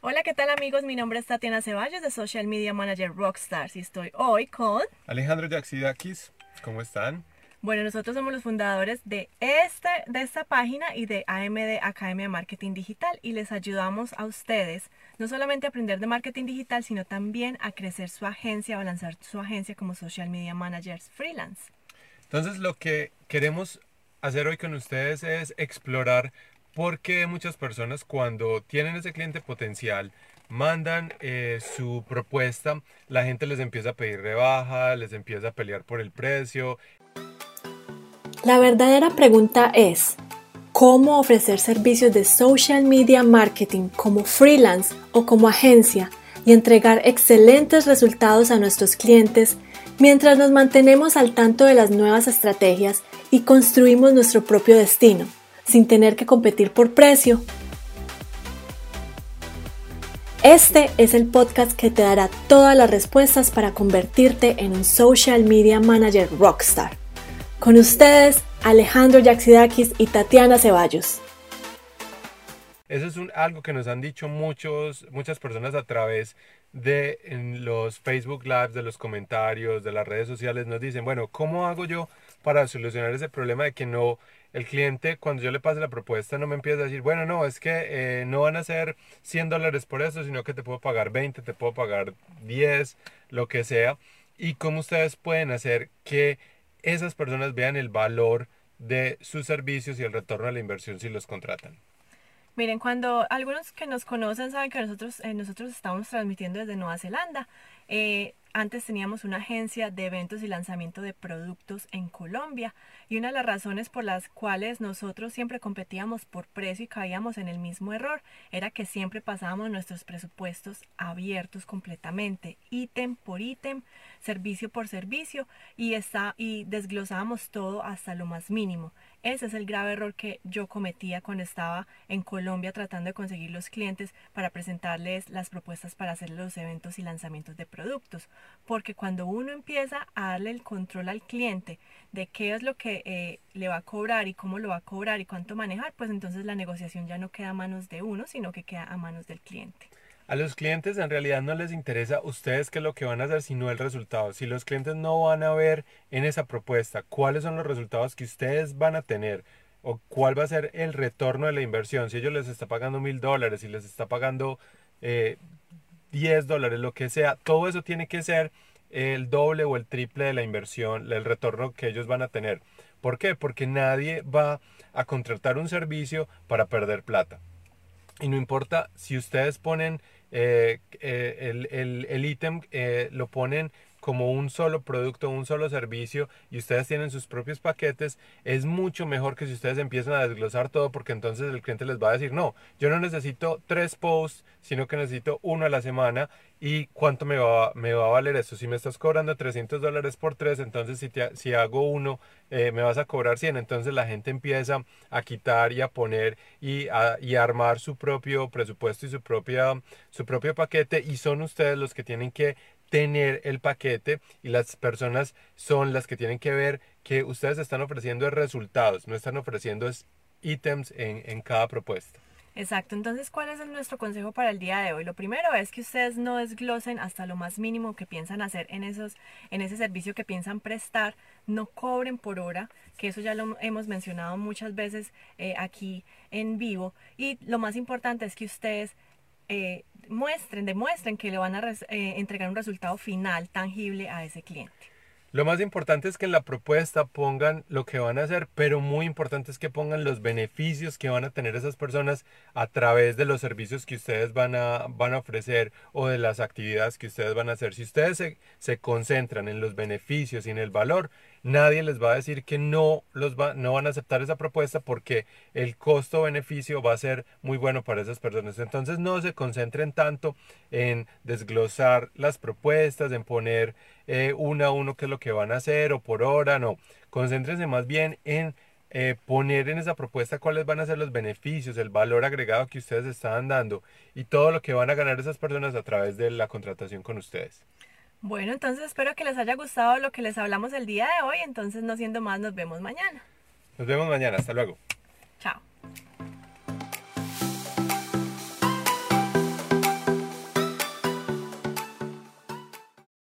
Hola, ¿qué tal amigos? Mi nombre es Tatiana Ceballos de Social Media Manager Rockstars y estoy hoy con... Alejandro Yaxidakis, ¿cómo están? Bueno, nosotros somos los fundadores de, este, de esta página y de AMD Academia Marketing Digital y les ayudamos a ustedes no solamente a aprender de marketing digital, sino también a crecer su agencia o lanzar su agencia como Social Media Managers freelance. Entonces lo que queremos hacer hoy con ustedes es explorar por qué muchas personas cuando tienen ese cliente potencial mandan eh, su propuesta, la gente les empieza a pedir rebaja, les empieza a pelear por el precio. La verdadera pregunta es, ¿cómo ofrecer servicios de social media marketing como freelance o como agencia y entregar excelentes resultados a nuestros clientes mientras nos mantenemos al tanto de las nuevas estrategias y construimos nuestro propio destino, sin tener que competir por precio. Este es el podcast que te dará todas las respuestas para convertirte en un social media manager rockstar. Con ustedes, Alejandro Yaxidakis y Tatiana Ceballos. Eso es algo que nos han dicho muchos, muchas personas a través de los Facebook Lives, de los comentarios, de las redes sociales. Nos dicen, bueno, ¿cómo hago yo para solucionar ese problema de que no el cliente, cuando yo le pase la propuesta, no me empieza a decir, bueno, no, es que eh, no van a ser 100 dólares por eso, sino que te puedo pagar 20, te puedo pagar 10, lo que sea. Y cómo ustedes pueden hacer que esas personas vean el valor de sus servicios y el retorno a la inversión si los contratan. Miren, cuando algunos que nos conocen saben que nosotros, eh, nosotros estamos transmitiendo desde Nueva Zelanda. Eh, antes teníamos una agencia de eventos y lanzamiento de productos en Colombia y una de las razones por las cuales nosotros siempre competíamos por precio y caíamos en el mismo error era que siempre pasábamos nuestros presupuestos abiertos completamente, ítem por ítem, servicio por servicio y, está, y desglosábamos todo hasta lo más mínimo. Ese es el grave error que yo cometía cuando estaba en Colombia tratando de conseguir los clientes para presentarles las propuestas para hacer los eventos y lanzamientos de productos. Porque cuando uno empieza a darle el control al cliente de qué es lo que eh, le va a cobrar y cómo lo va a cobrar y cuánto manejar, pues entonces la negociación ya no queda a manos de uno, sino que queda a manos del cliente. A los clientes en realidad no les interesa ustedes qué es lo que van a hacer, sino el resultado. Si los clientes no van a ver en esa propuesta cuáles son los resultados que ustedes van a tener o cuál va a ser el retorno de la inversión, si ellos les está pagando mil dólares, si les está pagando eh, 10 dólares, lo que sea, todo eso tiene que ser el doble o el triple de la inversión, el retorno que ellos van a tener. ¿Por qué? Porque nadie va a contratar un servicio para perder plata. Y no importa si ustedes ponen eh, eh, el ítem eh, lo ponen como un solo producto, un solo servicio y ustedes tienen sus propios paquetes, es mucho mejor que si ustedes empiezan a desglosar todo porque entonces el cliente les va a decir, no, yo no necesito tres posts, sino que necesito uno a la semana y cuánto me va, me va a valer eso. Si me estás cobrando 300 dólares por tres, entonces si, si hago uno, eh, me vas a cobrar 100. Entonces la gente empieza a quitar y a poner y a, y armar su propio presupuesto y su, propia, su propio paquete y son ustedes los que tienen que tener el paquete y las personas son las que tienen que ver que ustedes están ofreciendo resultados, no están ofreciendo ítems en, en cada propuesta. Exacto, entonces, ¿cuál es nuestro consejo para el día de hoy? Lo primero es que ustedes no desglosen hasta lo más mínimo que piensan hacer en, esos, en ese servicio que piensan prestar, no cobren por hora, que eso ya lo hemos mencionado muchas veces eh, aquí en vivo, y lo más importante es que ustedes eh, muestren, demuestren que le van a eh, entregar un resultado final tangible a ese cliente. Lo más importante es que en la propuesta pongan lo que van a hacer, pero muy importante es que pongan los beneficios que van a tener esas personas a través de los servicios que ustedes van a, van a ofrecer o de las actividades que ustedes van a hacer. Si ustedes se, se concentran en los beneficios y en el valor, nadie les va a decir que no, los va, no van a aceptar esa propuesta porque el costo-beneficio va a ser muy bueno para esas personas. Entonces no se concentren tanto en desglosar las propuestas, en poner eh, uno a uno qué es lo que van a hacer o por hora, no. Concéntrense más bien en eh, poner en esa propuesta cuáles van a ser los beneficios, el valor agregado que ustedes están dando y todo lo que van a ganar esas personas a través de la contratación con ustedes. Bueno, entonces espero que les haya gustado lo que les hablamos el día de hoy. Entonces, no siendo más, nos vemos mañana. Nos vemos mañana. Hasta luego.